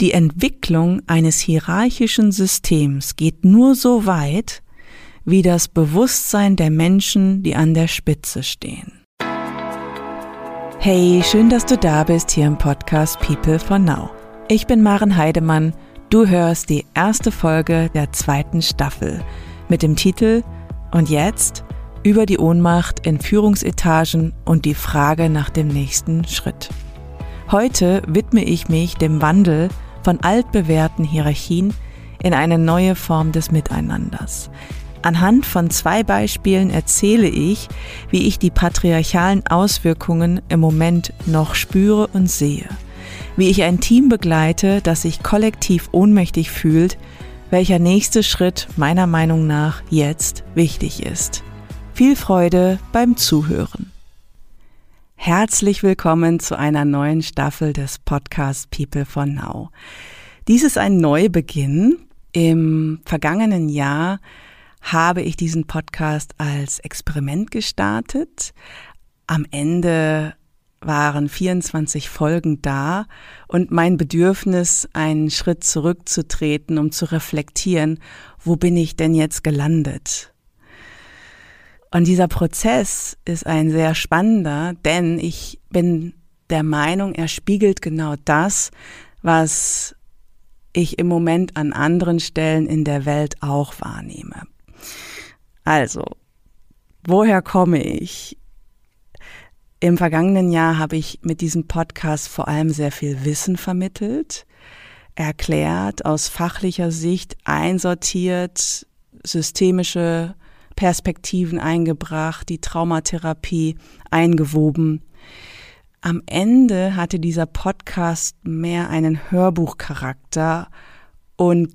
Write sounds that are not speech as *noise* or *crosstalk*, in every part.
Die Entwicklung eines hierarchischen Systems geht nur so weit, wie das Bewusstsein der Menschen, die an der Spitze stehen. Hey, schön, dass du da bist hier im Podcast People for Now. Ich bin Maren Heidemann. Du hörst die erste Folge der zweiten Staffel mit dem Titel Und jetzt über die Ohnmacht in Führungsetagen und die Frage nach dem nächsten Schritt. Heute widme ich mich dem Wandel von altbewährten Hierarchien in eine neue Form des Miteinanders. Anhand von zwei Beispielen erzähle ich, wie ich die patriarchalen Auswirkungen im Moment noch spüre und sehe, wie ich ein Team begleite, das sich kollektiv ohnmächtig fühlt, welcher nächste Schritt meiner Meinung nach jetzt wichtig ist. Viel Freude beim Zuhören. Herzlich willkommen zu einer neuen Staffel des Podcasts People for Now. Dies ist ein Neubeginn. Im vergangenen Jahr habe ich diesen Podcast als Experiment gestartet. Am Ende waren 24 Folgen da und mein Bedürfnis, einen Schritt zurückzutreten, um zu reflektieren, wo bin ich denn jetzt gelandet? Und dieser Prozess ist ein sehr spannender, denn ich bin der Meinung, er spiegelt genau das, was ich im Moment an anderen Stellen in der Welt auch wahrnehme. Also, woher komme ich? Im vergangenen Jahr habe ich mit diesem Podcast vor allem sehr viel Wissen vermittelt, erklärt, aus fachlicher Sicht einsortiert, systemische Perspektiven eingebracht, die Traumatherapie eingewoben. Am Ende hatte dieser Podcast mehr einen Hörbuchcharakter und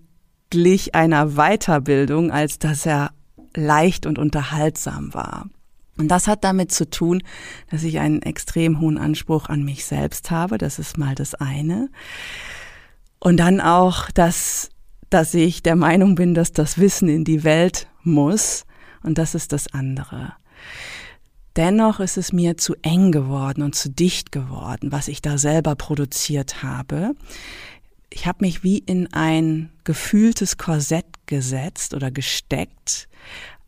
glich einer Weiterbildung, als dass er leicht und unterhaltsam war. Und das hat damit zu tun, dass ich einen extrem hohen Anspruch an mich selbst habe. Das ist mal das eine. Und dann auch, dass, dass ich der Meinung bin, dass das Wissen in die Welt muss und das ist das andere. Dennoch ist es mir zu eng geworden und zu dicht geworden, was ich da selber produziert habe. Ich habe mich wie in ein gefühltes Korsett gesetzt oder gesteckt,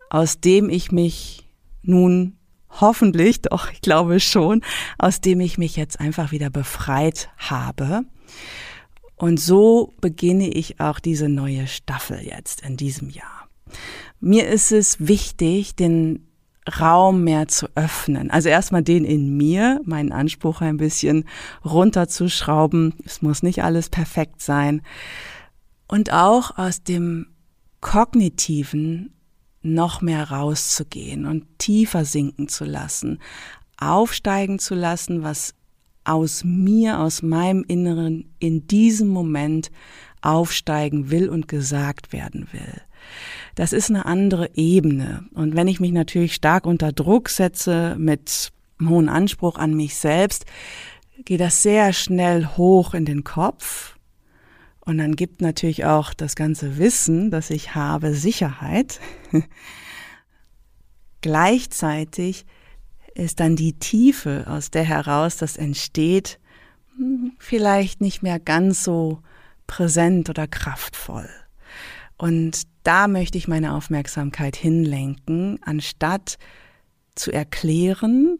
aus dem ich mich nun hoffentlich, *laughs* doch ich glaube schon, aus dem ich mich jetzt einfach wieder befreit habe. Und so beginne ich auch diese neue Staffel jetzt in diesem Jahr. Mir ist es wichtig, den Raum mehr zu öffnen. Also erstmal den in mir, meinen Anspruch ein bisschen runterzuschrauben. Es muss nicht alles perfekt sein. Und auch aus dem kognitiven noch mehr rauszugehen und tiefer sinken zu lassen, aufsteigen zu lassen, was aus mir, aus meinem Inneren in diesem Moment aufsteigen will und gesagt werden will das ist eine andere Ebene. Und wenn ich mich natürlich stark unter Druck setze mit hohen Anspruch an mich selbst, geht das sehr schnell hoch in den Kopf. Und dann gibt natürlich auch das ganze Wissen, das ich habe, Sicherheit. *laughs* Gleichzeitig ist dann die Tiefe, aus der heraus das entsteht, hm, vielleicht nicht mehr ganz so präsent oder kraftvoll. Und da möchte ich meine Aufmerksamkeit hinlenken, anstatt zu erklären,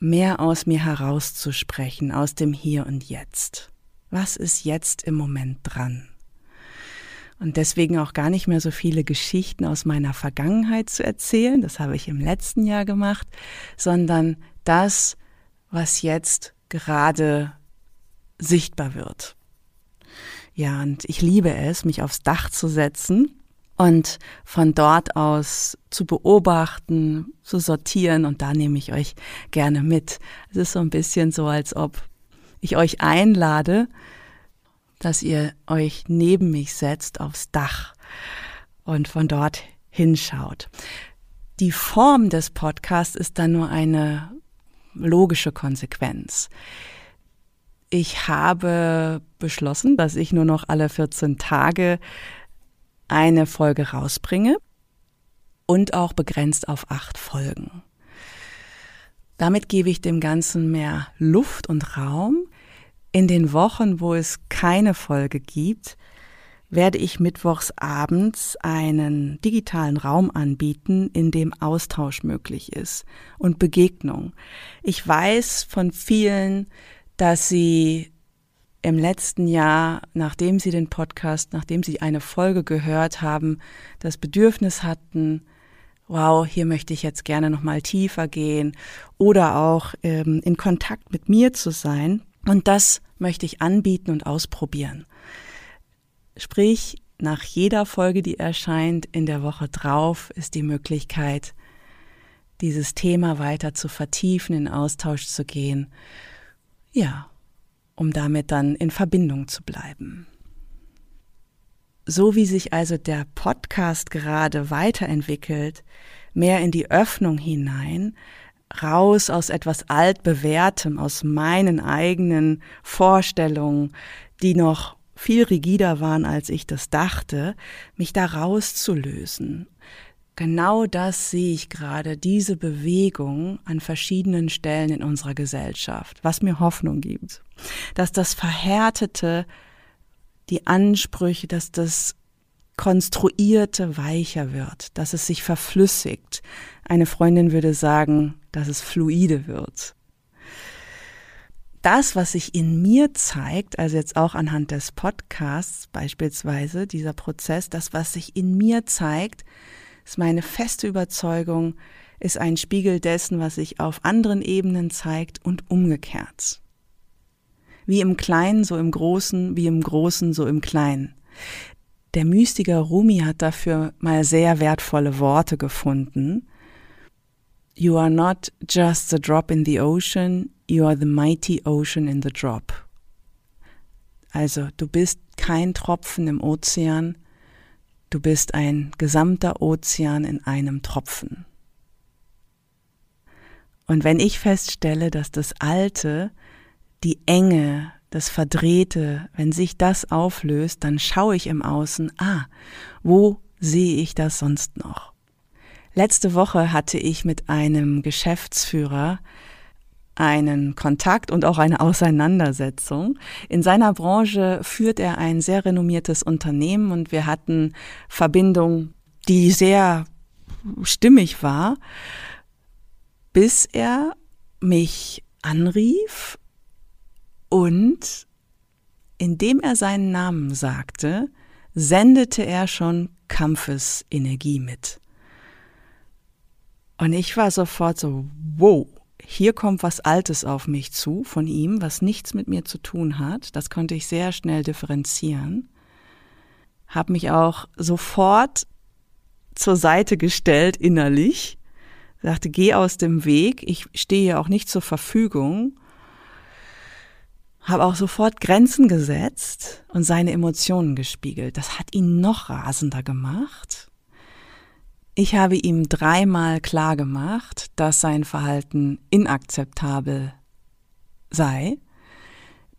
mehr aus mir herauszusprechen, aus dem Hier und Jetzt. Was ist jetzt im Moment dran? Und deswegen auch gar nicht mehr so viele Geschichten aus meiner Vergangenheit zu erzählen, das habe ich im letzten Jahr gemacht, sondern das, was jetzt gerade sichtbar wird. Ja, und ich liebe es, mich aufs Dach zu setzen und von dort aus zu beobachten, zu sortieren und da nehme ich euch gerne mit. Es ist so ein bisschen so, als ob ich euch einlade, dass ihr euch neben mich setzt aufs Dach und von dort hinschaut. Die Form des Podcasts ist dann nur eine logische Konsequenz. Ich habe beschlossen, dass ich nur noch alle 14 Tage eine Folge rausbringe und auch begrenzt auf acht Folgen. Damit gebe ich dem Ganzen mehr Luft und Raum. In den Wochen, wo es keine Folge gibt, werde ich mittwochs abends einen digitalen Raum anbieten, in dem Austausch möglich ist und Begegnung. Ich weiß von vielen, dass sie im letzten Jahr, nachdem sie den Podcast, nachdem sie eine Folge gehört haben, das Bedürfnis hatten, wow, hier möchte ich jetzt gerne noch mal tiefer gehen oder auch ähm, in Kontakt mit mir zu sein. Und das möchte ich anbieten und ausprobieren. Sprich, nach jeder Folge, die erscheint, in der Woche drauf, ist die Möglichkeit, dieses Thema weiter zu vertiefen, in Austausch zu gehen. Ja, um damit dann in Verbindung zu bleiben. So wie sich also der Podcast gerade weiterentwickelt, mehr in die Öffnung hinein, raus aus etwas altbewährtem, aus meinen eigenen Vorstellungen, die noch viel rigider waren, als ich das dachte, mich da rauszulösen. Genau das sehe ich gerade, diese Bewegung an verschiedenen Stellen in unserer Gesellschaft, was mir Hoffnung gibt, dass das Verhärtete, die Ansprüche, dass das Konstruierte weicher wird, dass es sich verflüssigt. Eine Freundin würde sagen, dass es fluide wird das, was sich in mir zeigt, also jetzt auch anhand des Podcasts beispielsweise, dieser Prozess, das, was sich in mir zeigt, ist meine feste Überzeugung, ist ein Spiegel dessen, was sich auf anderen Ebenen zeigt und umgekehrt. Wie im Kleinen, so im Großen, wie im Großen, so im Kleinen. Der Mystiker Rumi hat dafür mal sehr wertvolle Worte gefunden. You are not just a drop in the ocean, You are the mighty ocean in the drop. Also du bist kein Tropfen im Ozean, du bist ein gesamter Ozean in einem Tropfen. Und wenn ich feststelle, dass das Alte, die Enge, das Verdrehte, wenn sich das auflöst, dann schaue ich im Außen, ah, wo sehe ich das sonst noch? Letzte Woche hatte ich mit einem Geschäftsführer einen Kontakt und auch eine Auseinandersetzung. In seiner Branche führt er ein sehr renommiertes Unternehmen und wir hatten Verbindung, die sehr stimmig war, bis er mich anrief und indem er seinen Namen sagte, sendete er schon Kampfesenergie mit. Und ich war sofort so, wow, hier kommt was Altes auf mich zu von ihm, was nichts mit mir zu tun hat. Das konnte ich sehr schnell differenzieren. Habe mich auch sofort zur Seite gestellt innerlich. Sagte, geh aus dem Weg. Ich stehe auch nicht zur Verfügung. Habe auch sofort Grenzen gesetzt und seine Emotionen gespiegelt. Das hat ihn noch rasender gemacht. Ich habe ihm dreimal klar gemacht, dass sein Verhalten inakzeptabel sei,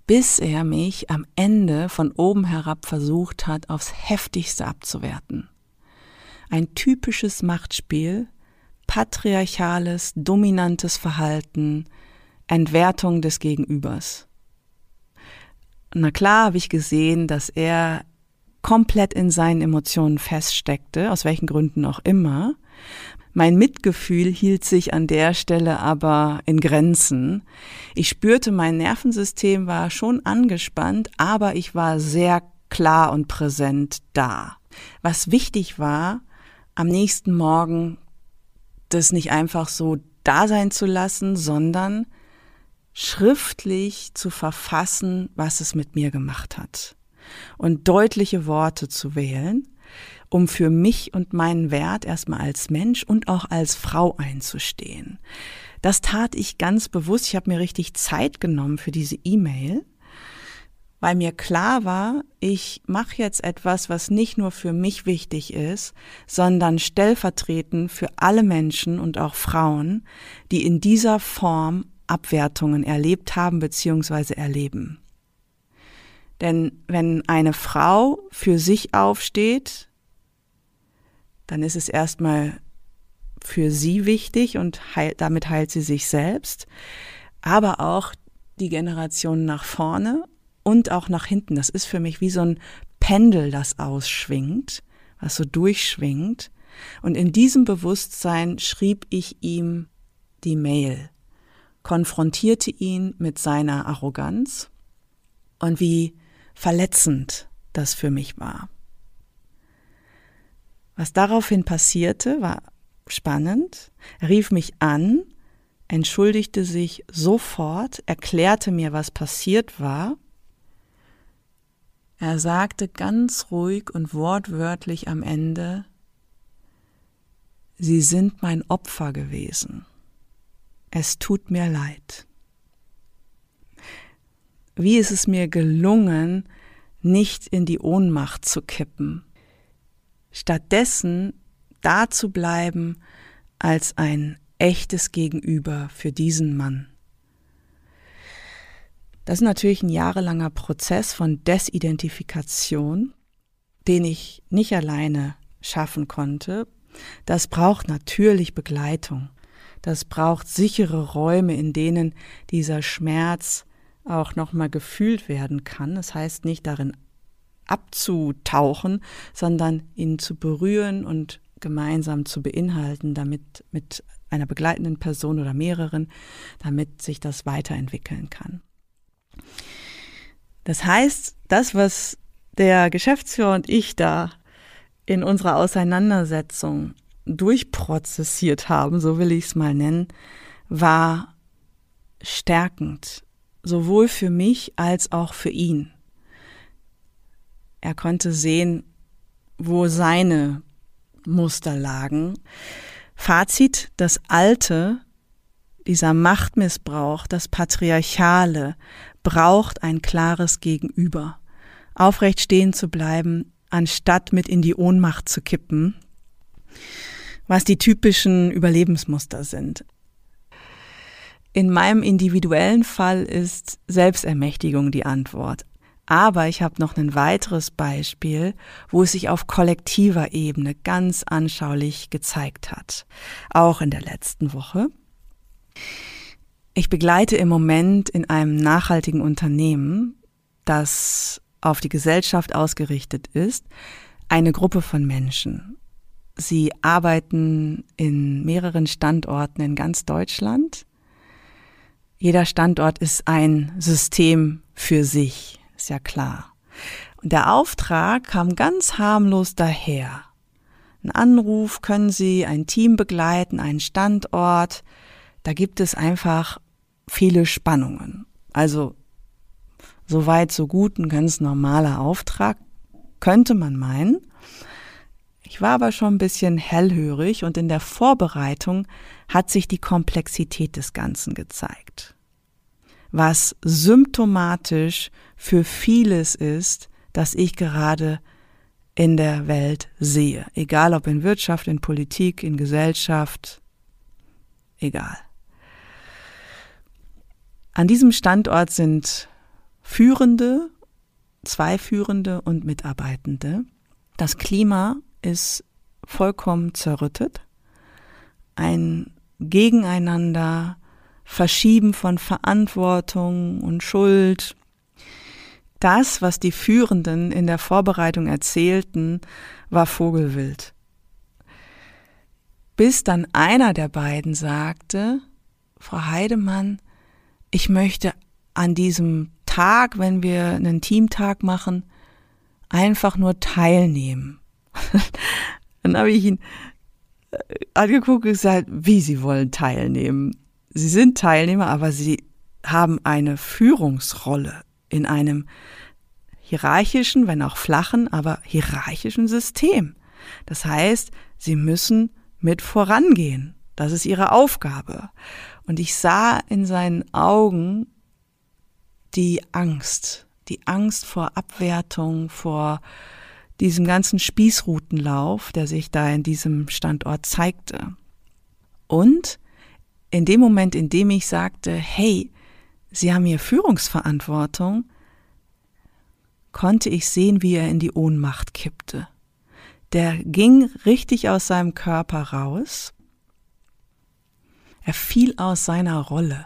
bis er mich am Ende von oben herab versucht hat, aufs heftigste abzuwerten. Ein typisches Machtspiel, patriarchales, dominantes Verhalten, Entwertung des Gegenübers. Na klar habe ich gesehen, dass er komplett in seinen Emotionen feststeckte, aus welchen Gründen auch immer. Mein Mitgefühl hielt sich an der Stelle aber in Grenzen. Ich spürte, mein Nervensystem war schon angespannt, aber ich war sehr klar und präsent da. Was wichtig war, am nächsten Morgen das nicht einfach so da sein zu lassen, sondern schriftlich zu verfassen, was es mit mir gemacht hat und deutliche Worte zu wählen, um für mich und meinen Wert erstmal als Mensch und auch als Frau einzustehen. Das tat ich ganz bewusst. Ich habe mir richtig Zeit genommen für diese E-Mail, weil mir klar war, ich mache jetzt etwas, was nicht nur für mich wichtig ist, sondern stellvertretend für alle Menschen und auch Frauen, die in dieser Form Abwertungen erlebt haben bzw. erleben. Denn wenn eine Frau für sich aufsteht, dann ist es erstmal für sie wichtig und heil, damit heilt sie sich selbst, aber auch die Generation nach vorne und auch nach hinten. Das ist für mich wie so ein Pendel, das ausschwingt, was so durchschwingt. Und in diesem Bewusstsein schrieb ich ihm die Mail, konfrontierte ihn mit seiner Arroganz und wie verletzend das für mich war. Was daraufhin passierte, war spannend. Er rief mich an, entschuldigte sich sofort, erklärte mir, was passiert war. Er sagte ganz ruhig und wortwörtlich am Ende, Sie sind mein Opfer gewesen. Es tut mir leid. Wie ist es mir gelungen, nicht in die Ohnmacht zu kippen, stattdessen da zu bleiben als ein echtes Gegenüber für diesen Mann. Das ist natürlich ein jahrelanger Prozess von Desidentifikation, den ich nicht alleine schaffen konnte, das braucht natürlich Begleitung. Das braucht sichere Räume, in denen dieser Schmerz auch nochmal gefühlt werden kann. Das heißt nicht darin abzutauchen, sondern ihn zu berühren und gemeinsam zu beinhalten, damit mit einer begleitenden Person oder mehreren, damit sich das weiterentwickeln kann. Das heißt, das, was der Geschäftsführer und ich da in unserer Auseinandersetzung durchprozessiert haben, so will ich es mal nennen, war stärkend, sowohl für mich als auch für ihn. Er konnte sehen, wo seine Muster lagen. Fazit, das Alte, dieser Machtmissbrauch, das Patriarchale, braucht ein klares Gegenüber. Aufrecht stehen zu bleiben, anstatt mit in die Ohnmacht zu kippen, was die typischen Überlebensmuster sind. In meinem individuellen Fall ist Selbstermächtigung die Antwort. Aber ich habe noch ein weiteres Beispiel, wo es sich auf kollektiver Ebene ganz anschaulich gezeigt hat. Auch in der letzten Woche. Ich begleite im Moment in einem nachhaltigen Unternehmen, das auf die Gesellschaft ausgerichtet ist, eine Gruppe von Menschen. Sie arbeiten in mehreren Standorten in ganz Deutschland. Jeder Standort ist ein System für sich, ist ja klar. Und der Auftrag kam ganz harmlos daher. Ein Anruf, können Sie ein Team begleiten, einen Standort. Da gibt es einfach viele Spannungen. Also so weit, so gut, ein ganz normaler Auftrag, könnte man meinen. Ich war aber schon ein bisschen hellhörig und in der Vorbereitung hat sich die Komplexität des Ganzen gezeigt. Was symptomatisch für vieles ist, das ich gerade in der Welt sehe. Egal ob in Wirtschaft, in Politik, in Gesellschaft, egal. An diesem Standort sind Führende, zwei Führende und Mitarbeitende. Das Klima ist vollkommen zerrüttet. Ein Gegeneinander, Verschieben von Verantwortung und Schuld. Das, was die Führenden in der Vorbereitung erzählten, war Vogelwild. Bis dann einer der beiden sagte, Frau Heidemann, ich möchte an diesem Tag, wenn wir einen Teamtag machen, einfach nur teilnehmen. *laughs* Dann habe ich ihn äh, angeguckt und gesagt, wie Sie wollen teilnehmen. Sie sind Teilnehmer, aber Sie haben eine Führungsrolle in einem hierarchischen, wenn auch flachen, aber hierarchischen System. Das heißt, Sie müssen mit vorangehen. Das ist Ihre Aufgabe. Und ich sah in seinen Augen, die Angst, die Angst vor Abwertung, vor diesem ganzen Spießrutenlauf, der sich da in diesem Standort zeigte. Und in dem Moment, in dem ich sagte, hey, Sie haben hier Führungsverantwortung, konnte ich sehen, wie er in die Ohnmacht kippte. Der ging richtig aus seinem Körper raus. Er fiel aus seiner Rolle.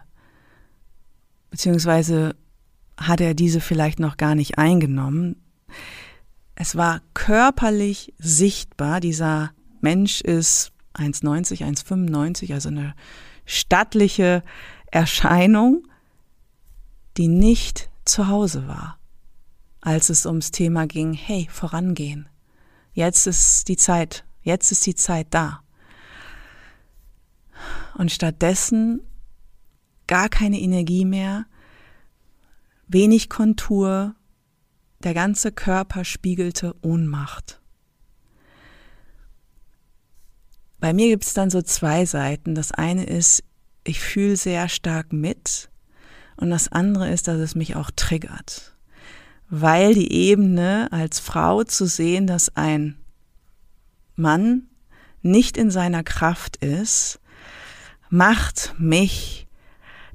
beziehungsweise hat er diese vielleicht noch gar nicht eingenommen. Es war körperlich sichtbar, dieser Mensch ist 1,90, 1,95, also eine stattliche Erscheinung, die nicht zu Hause war, als es ums Thema ging, hey, vorangehen. Jetzt ist die Zeit, jetzt ist die Zeit da. Und stattdessen gar keine Energie mehr, wenig Kontur, der ganze Körper spiegelte Ohnmacht. Bei mir gibt es dann so zwei Seiten. Das eine ist, ich fühle sehr stark mit und das andere ist, dass es mich auch triggert. Weil die Ebene als Frau zu sehen, dass ein Mann nicht in seiner Kraft ist, macht mich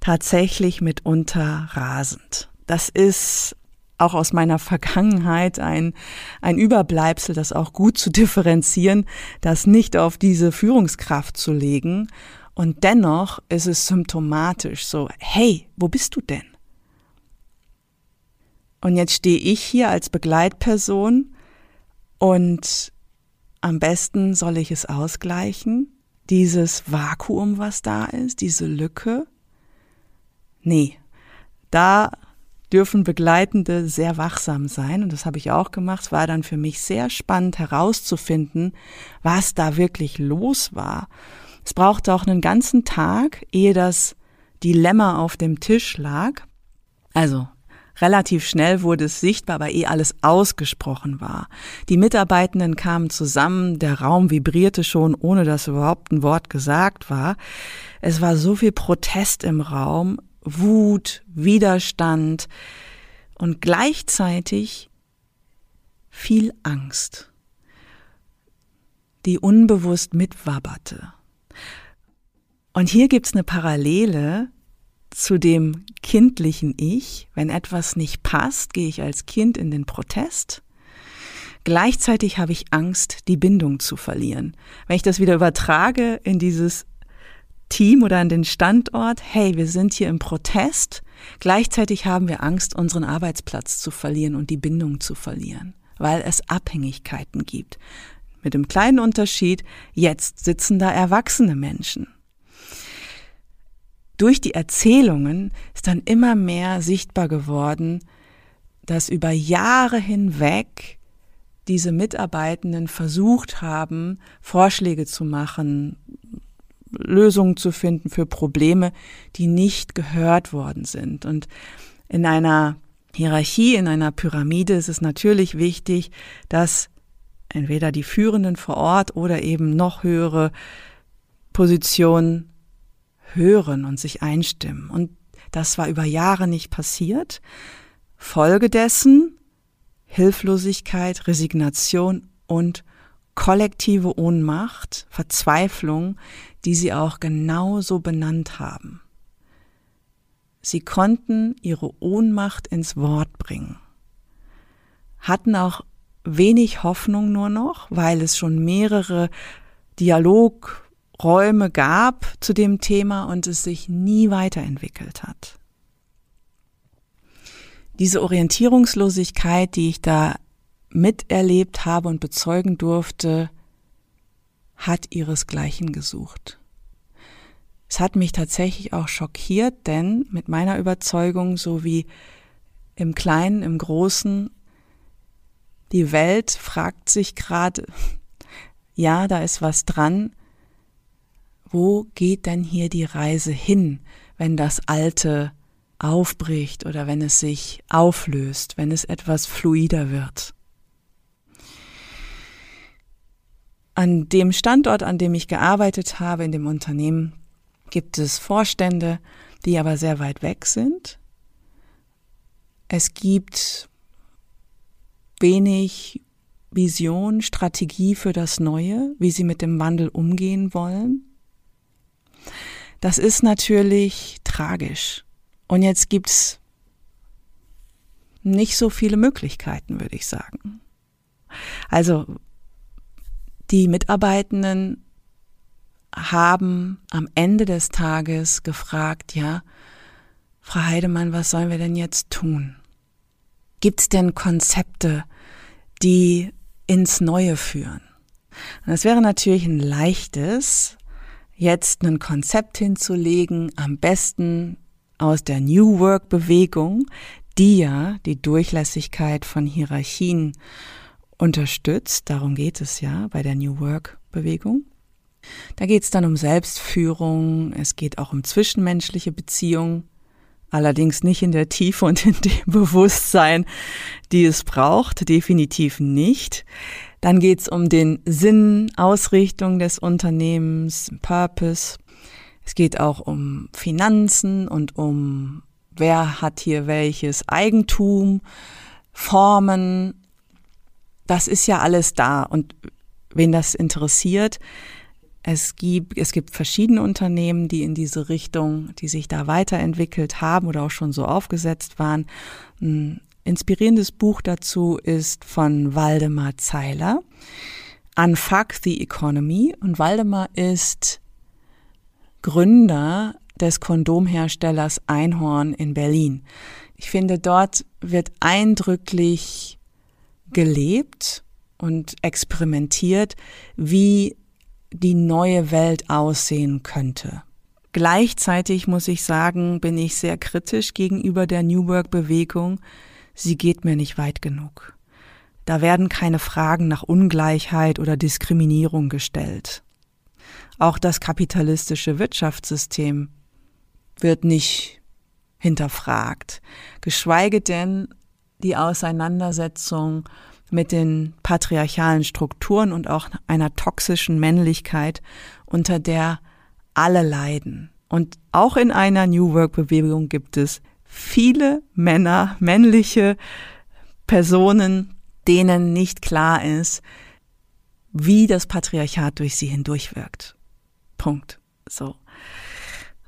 tatsächlich mitunter rasend. Das ist auch aus meiner Vergangenheit ein, ein Überbleibsel, das auch gut zu differenzieren, das nicht auf diese Führungskraft zu legen. Und dennoch ist es symptomatisch so, hey, wo bist du denn? Und jetzt stehe ich hier als Begleitperson und am besten soll ich es ausgleichen, dieses Vakuum, was da ist, diese Lücke. Nee, da dürfen Begleitende sehr wachsam sein. Und das habe ich auch gemacht. Es war dann für mich sehr spannend herauszufinden, was da wirklich los war. Es brauchte auch einen ganzen Tag, ehe das Dilemma auf dem Tisch lag. Also Relativ schnell wurde es sichtbar, weil eh alles ausgesprochen war. Die Mitarbeitenden kamen zusammen, der Raum vibrierte schon, ohne dass überhaupt ein Wort gesagt war. Es war so viel Protest im Raum, Wut, Widerstand und gleichzeitig viel Angst, die unbewusst mitwabberte. Und hier gibt's eine Parallele zu dem kindlichen Ich. Wenn etwas nicht passt, gehe ich als Kind in den Protest. Gleichzeitig habe ich Angst, die Bindung zu verlieren. Wenn ich das wieder übertrage in dieses Team oder an den Standort, hey, wir sind hier im Protest, gleichzeitig haben wir Angst, unseren Arbeitsplatz zu verlieren und die Bindung zu verlieren, weil es Abhängigkeiten gibt. Mit dem kleinen Unterschied, jetzt sitzen da erwachsene Menschen. Durch die Erzählungen ist dann immer mehr sichtbar geworden, dass über Jahre hinweg diese Mitarbeitenden versucht haben, Vorschläge zu machen, Lösungen zu finden für Probleme, die nicht gehört worden sind. Und in einer Hierarchie, in einer Pyramide ist es natürlich wichtig, dass entweder die Führenden vor Ort oder eben noch höhere Positionen hören und sich einstimmen. Und das war über Jahre nicht passiert. Folge dessen Hilflosigkeit, Resignation und kollektive Ohnmacht, Verzweiflung, die sie auch genauso benannt haben. Sie konnten ihre Ohnmacht ins Wort bringen, hatten auch wenig Hoffnung nur noch, weil es schon mehrere Dialogräume gab zu dem Thema und es sich nie weiterentwickelt hat. Diese Orientierungslosigkeit, die ich da miterlebt habe und bezeugen durfte, hat ihresgleichen gesucht. Es hat mich tatsächlich auch schockiert, denn mit meiner Überzeugung, so wie im Kleinen, im Großen, die Welt fragt sich gerade, *laughs* ja, da ist was dran, wo geht denn hier die Reise hin, wenn das Alte aufbricht oder wenn es sich auflöst, wenn es etwas fluider wird. An dem Standort, an dem ich gearbeitet habe, in dem Unternehmen, gibt es Vorstände, die aber sehr weit weg sind. Es gibt wenig Vision, Strategie für das Neue, wie sie mit dem Wandel umgehen wollen. Das ist natürlich tragisch. Und jetzt gibt's nicht so viele Möglichkeiten, würde ich sagen. Also die Mitarbeitenden haben am Ende des Tages gefragt, ja, Frau Heidemann, was sollen wir denn jetzt tun? Gibt es denn Konzepte, die ins Neue führen? Und es wäre natürlich ein leichtes, jetzt ein Konzept hinzulegen, am besten aus der New Work Bewegung, die ja die Durchlässigkeit von Hierarchien unterstützt. Darum geht es ja bei der New Work Bewegung. Da geht es dann um Selbstführung, es geht auch um zwischenmenschliche Beziehungen, allerdings nicht in der Tiefe und in dem *laughs* Bewusstsein, die es braucht, definitiv nicht. Dann geht es um den Sinn, Ausrichtung des Unternehmens, Purpose. Es geht auch um Finanzen und um wer hat hier welches Eigentum, Formen. Das ist ja alles da. Und wen das interessiert, es gibt, es gibt verschiedene Unternehmen, die in diese Richtung, die sich da weiterentwickelt haben oder auch schon so aufgesetzt waren. Ein inspirierendes Buch dazu ist von Waldemar Zeiler, Unfuck the Economy. Und Waldemar ist Gründer des Kondomherstellers Einhorn in Berlin. Ich finde, dort wird eindrücklich gelebt und experimentiert, wie die neue Welt aussehen könnte. Gleichzeitig muss ich sagen, bin ich sehr kritisch gegenüber der New Work Bewegung. Sie geht mir nicht weit genug. Da werden keine Fragen nach Ungleichheit oder Diskriminierung gestellt. Auch das kapitalistische Wirtschaftssystem wird nicht hinterfragt, geschweige denn die Auseinandersetzung mit den patriarchalen Strukturen und auch einer toxischen Männlichkeit, unter der alle leiden. Und auch in einer New Work Bewegung gibt es viele Männer, männliche Personen, denen nicht klar ist, wie das Patriarchat durch sie hindurchwirkt. Punkt. So.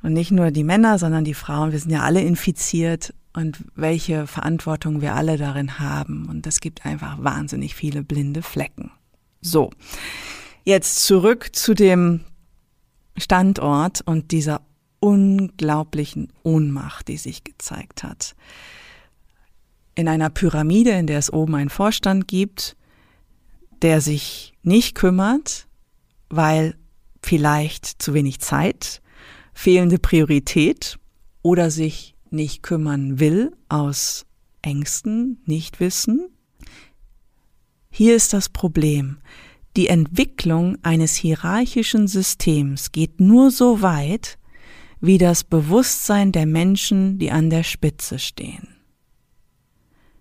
Und nicht nur die Männer, sondern die Frauen. Wir sind ja alle infiziert und welche Verantwortung wir alle darin haben. Und es gibt einfach wahnsinnig viele blinde Flecken. So, jetzt zurück zu dem Standort und dieser unglaublichen Ohnmacht, die sich gezeigt hat. In einer Pyramide, in der es oben einen Vorstand gibt, der sich nicht kümmert, weil vielleicht zu wenig Zeit, fehlende Priorität oder sich nicht kümmern will aus Ängsten, Nichtwissen. Hier ist das Problem. Die Entwicklung eines hierarchischen Systems geht nur so weit, wie das Bewusstsein der Menschen, die an der Spitze stehen.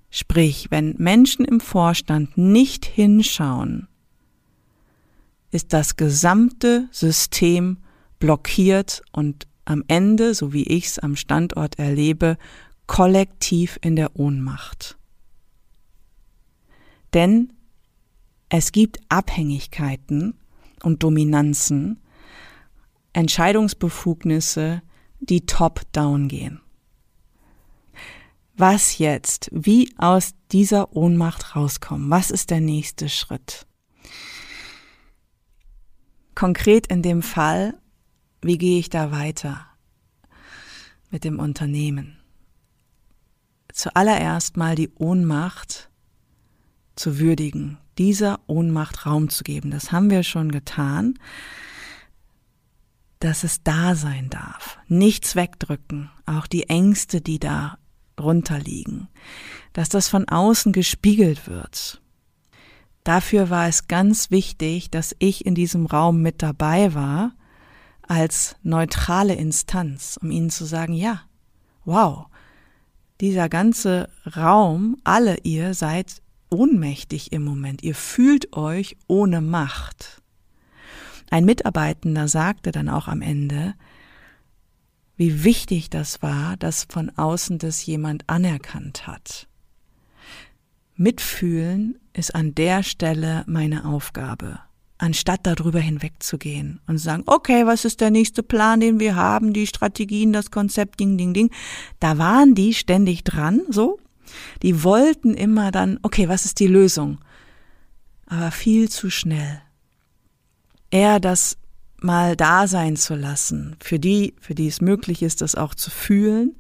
Sprich, wenn Menschen im Vorstand nicht hinschauen, ist das gesamte System blockiert und am Ende, so wie ich es am Standort erlebe, kollektiv in der Ohnmacht. Denn es gibt Abhängigkeiten und Dominanzen, Entscheidungsbefugnisse, die top-down gehen. Was jetzt? Wie aus dieser Ohnmacht rauskommen? Was ist der nächste Schritt? Konkret in dem Fall wie gehe ich da weiter mit dem Unternehmen? Zuallererst mal die Ohnmacht zu würdigen, dieser Ohnmacht Raum zu geben. Das haben wir schon getan, dass es da sein darf. Nichts wegdrücken, auch die Ängste, die da runterliegen, dass das von außen gespiegelt wird. Dafür war es ganz wichtig, dass ich in diesem Raum mit dabei war als neutrale Instanz, um ihnen zu sagen, ja, wow, dieser ganze Raum, alle ihr seid ohnmächtig im Moment, ihr fühlt euch ohne Macht. Ein Mitarbeitender sagte dann auch am Ende, wie wichtig das war, dass von außen das jemand anerkannt hat. Mitfühlen ist an der Stelle meine Aufgabe anstatt darüber hinwegzugehen und sagen, okay, was ist der nächste Plan, den wir haben, die Strategien, das Konzept, ding, ding, ding. Da waren die ständig dran, so. Die wollten immer dann, okay, was ist die Lösung? Aber viel zu schnell. Eher das mal da sein zu lassen, für die, für die es möglich ist, das auch zu fühlen,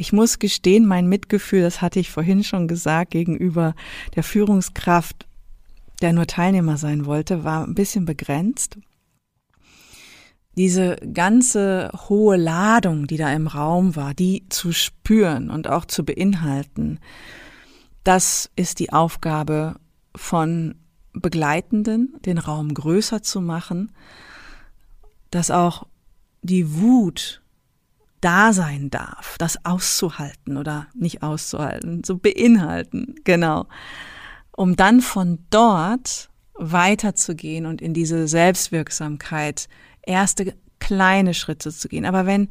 Ich muss gestehen, mein Mitgefühl, das hatte ich vorhin schon gesagt, gegenüber der Führungskraft, der nur Teilnehmer sein wollte, war ein bisschen begrenzt. Diese ganze hohe Ladung, die da im Raum war, die zu spüren und auch zu beinhalten, das ist die Aufgabe von Begleitenden, den Raum größer zu machen, dass auch die Wut da sein darf, das auszuhalten oder nicht auszuhalten, so beinhalten, genau. Um dann von dort weiterzugehen und in diese Selbstwirksamkeit erste kleine Schritte zu gehen. Aber wenn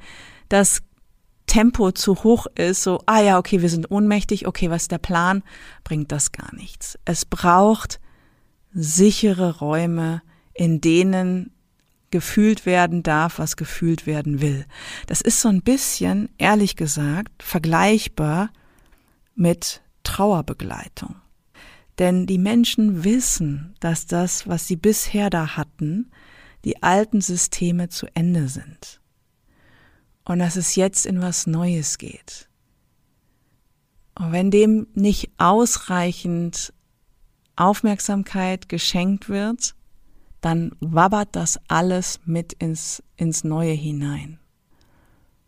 das Tempo zu hoch ist, so, ah ja, okay, wir sind ohnmächtig, okay, was ist der Plan, bringt das gar nichts. Es braucht sichere Räume, in denen gefühlt werden darf, was gefühlt werden will. Das ist so ein bisschen, ehrlich gesagt, vergleichbar mit Trauerbegleitung. Denn die Menschen wissen, dass das, was sie bisher da hatten, die alten Systeme zu Ende sind. Und dass es jetzt in was Neues geht. Und wenn dem nicht ausreichend Aufmerksamkeit geschenkt wird, dann wabbert das alles mit ins, ins Neue hinein.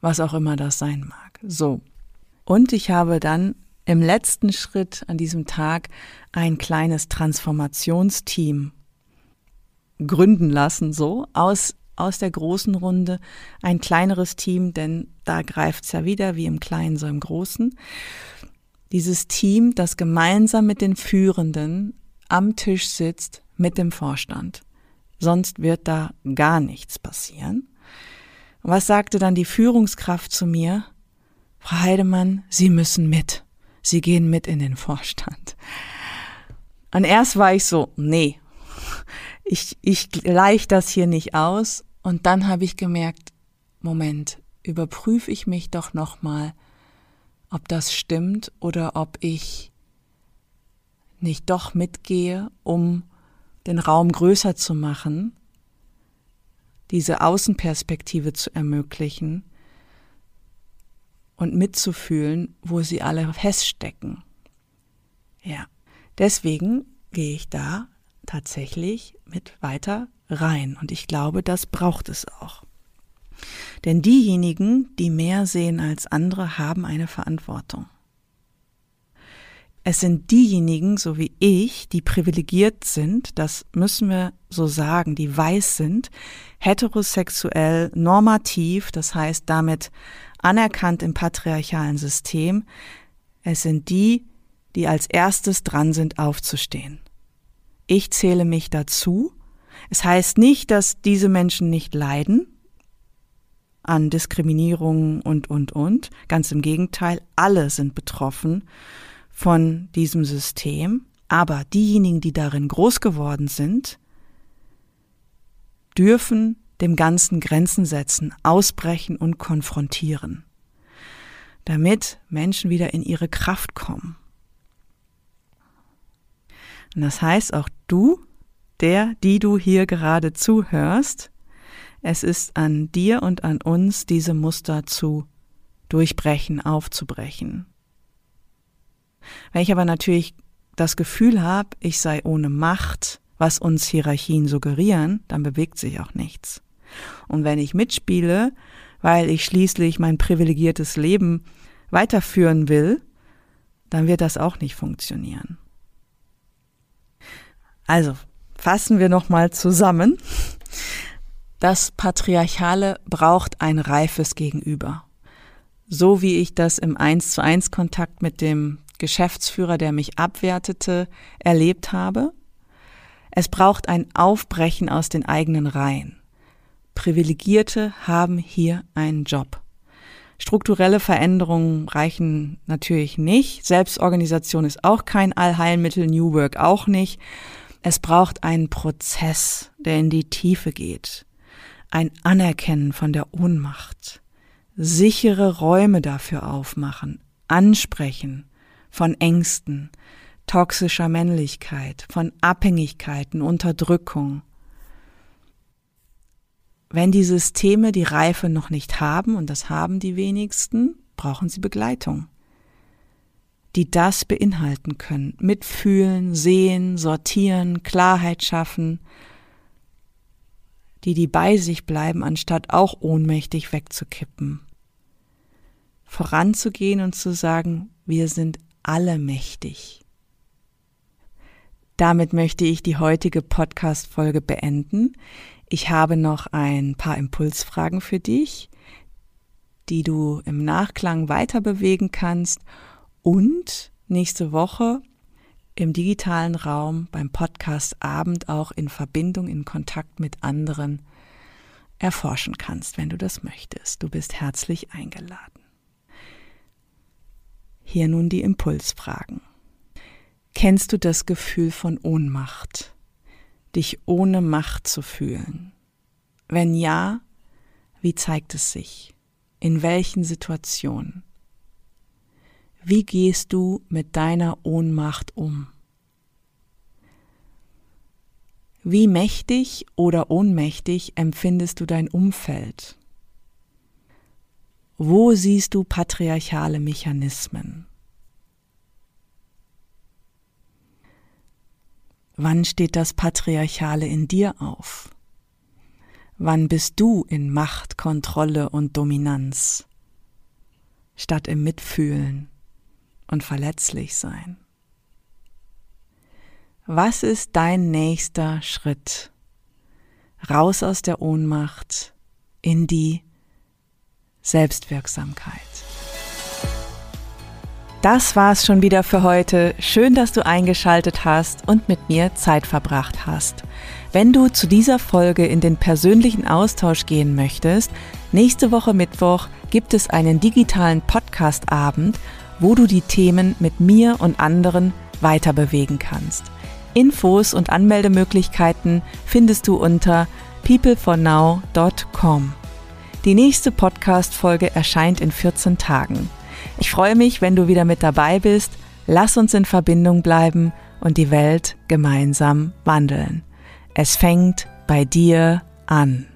Was auch immer das sein mag. So. Und ich habe dann im letzten Schritt an diesem Tag ein kleines Transformationsteam gründen lassen, so aus, aus der großen Runde ein kleineres Team, denn da greift es ja wieder wie im Kleinen so im Großen. Dieses Team, das gemeinsam mit den Führenden am Tisch sitzt mit dem Vorstand sonst wird da gar nichts passieren. Was sagte dann die Führungskraft zu mir? Frau Heidemann, Sie müssen mit. Sie gehen mit in den Vorstand. Und erst war ich so, nee, ich, ich gleich das hier nicht aus. Und dann habe ich gemerkt, Moment, überprüfe ich mich doch nochmal, ob das stimmt oder ob ich nicht doch mitgehe, um den Raum größer zu machen, diese Außenperspektive zu ermöglichen und mitzufühlen, wo sie alle feststecken. Ja, deswegen gehe ich da tatsächlich mit weiter rein und ich glaube, das braucht es auch. Denn diejenigen, die mehr sehen als andere, haben eine Verantwortung. Es sind diejenigen, so wie ich, die privilegiert sind, das müssen wir so sagen, die weiß sind, heterosexuell, normativ, das heißt damit anerkannt im patriarchalen System. Es sind die, die als erstes dran sind, aufzustehen. Ich zähle mich dazu. Es heißt nicht, dass diese Menschen nicht leiden an Diskriminierung und, und, und. Ganz im Gegenteil, alle sind betroffen von diesem System, aber diejenigen, die darin groß geworden sind, dürfen dem Ganzen Grenzen setzen, ausbrechen und konfrontieren, damit Menschen wieder in ihre Kraft kommen. Und das heißt, auch du, der, die du hier gerade zuhörst, es ist an dir und an uns, diese Muster zu durchbrechen, aufzubrechen. Wenn ich aber natürlich das Gefühl habe, ich sei ohne Macht, was uns Hierarchien suggerieren, dann bewegt sich auch nichts. Und wenn ich mitspiele, weil ich schließlich mein privilegiertes Leben weiterführen will, dann wird das auch nicht funktionieren. Also, fassen wir nochmal zusammen. Das Patriarchale braucht ein reifes Gegenüber. So wie ich das im Eins zu eins Kontakt mit dem Geschäftsführer, der mich abwertete, erlebt habe. Es braucht ein Aufbrechen aus den eigenen Reihen. Privilegierte haben hier einen Job. Strukturelle Veränderungen reichen natürlich nicht. Selbstorganisation ist auch kein Allheilmittel, New Work auch nicht. Es braucht einen Prozess, der in die Tiefe geht. Ein Anerkennen von der Ohnmacht. Sichere Räume dafür aufmachen. Ansprechen von Ängsten, toxischer Männlichkeit, von Abhängigkeiten, Unterdrückung. Wenn die Systeme die Reife noch nicht haben, und das haben die wenigsten, brauchen sie Begleitung, die das beinhalten können. Mitfühlen, sehen, sortieren, Klarheit schaffen, die die bei sich bleiben, anstatt auch ohnmächtig wegzukippen. Voranzugehen und zu sagen, wir sind alle mächtig. Damit möchte ich die heutige Podcast-Folge beenden. Ich habe noch ein paar Impulsfragen für dich, die du im Nachklang weiter bewegen kannst und nächste Woche im digitalen Raum beim Podcast Abend auch in Verbindung, in Kontakt mit anderen erforschen kannst, wenn du das möchtest. Du bist herzlich eingeladen. Hier nun die Impulsfragen. Kennst du das Gefühl von Ohnmacht? Dich ohne Macht zu fühlen? Wenn ja, wie zeigt es sich? In welchen Situationen? Wie gehst du mit deiner Ohnmacht um? Wie mächtig oder ohnmächtig empfindest du dein Umfeld? Wo siehst du patriarchale Mechanismen? Wann steht das Patriarchale in dir auf? Wann bist du in Macht, Kontrolle und Dominanz, statt im Mitfühlen und verletzlich sein? Was ist dein nächster Schritt? Raus aus der Ohnmacht in die Selbstwirksamkeit. Das war's schon wieder für heute. Schön, dass du eingeschaltet hast und mit mir Zeit verbracht hast. Wenn du zu dieser Folge in den persönlichen Austausch gehen möchtest, nächste Woche Mittwoch gibt es einen digitalen Podcast-Abend, wo du die Themen mit mir und anderen weiter bewegen kannst. Infos und Anmeldemöglichkeiten findest du unter peoplefornow.com. Die nächste Podcast-Folge erscheint in 14 Tagen. Ich freue mich, wenn du wieder mit dabei bist. Lass uns in Verbindung bleiben und die Welt gemeinsam wandeln. Es fängt bei dir an.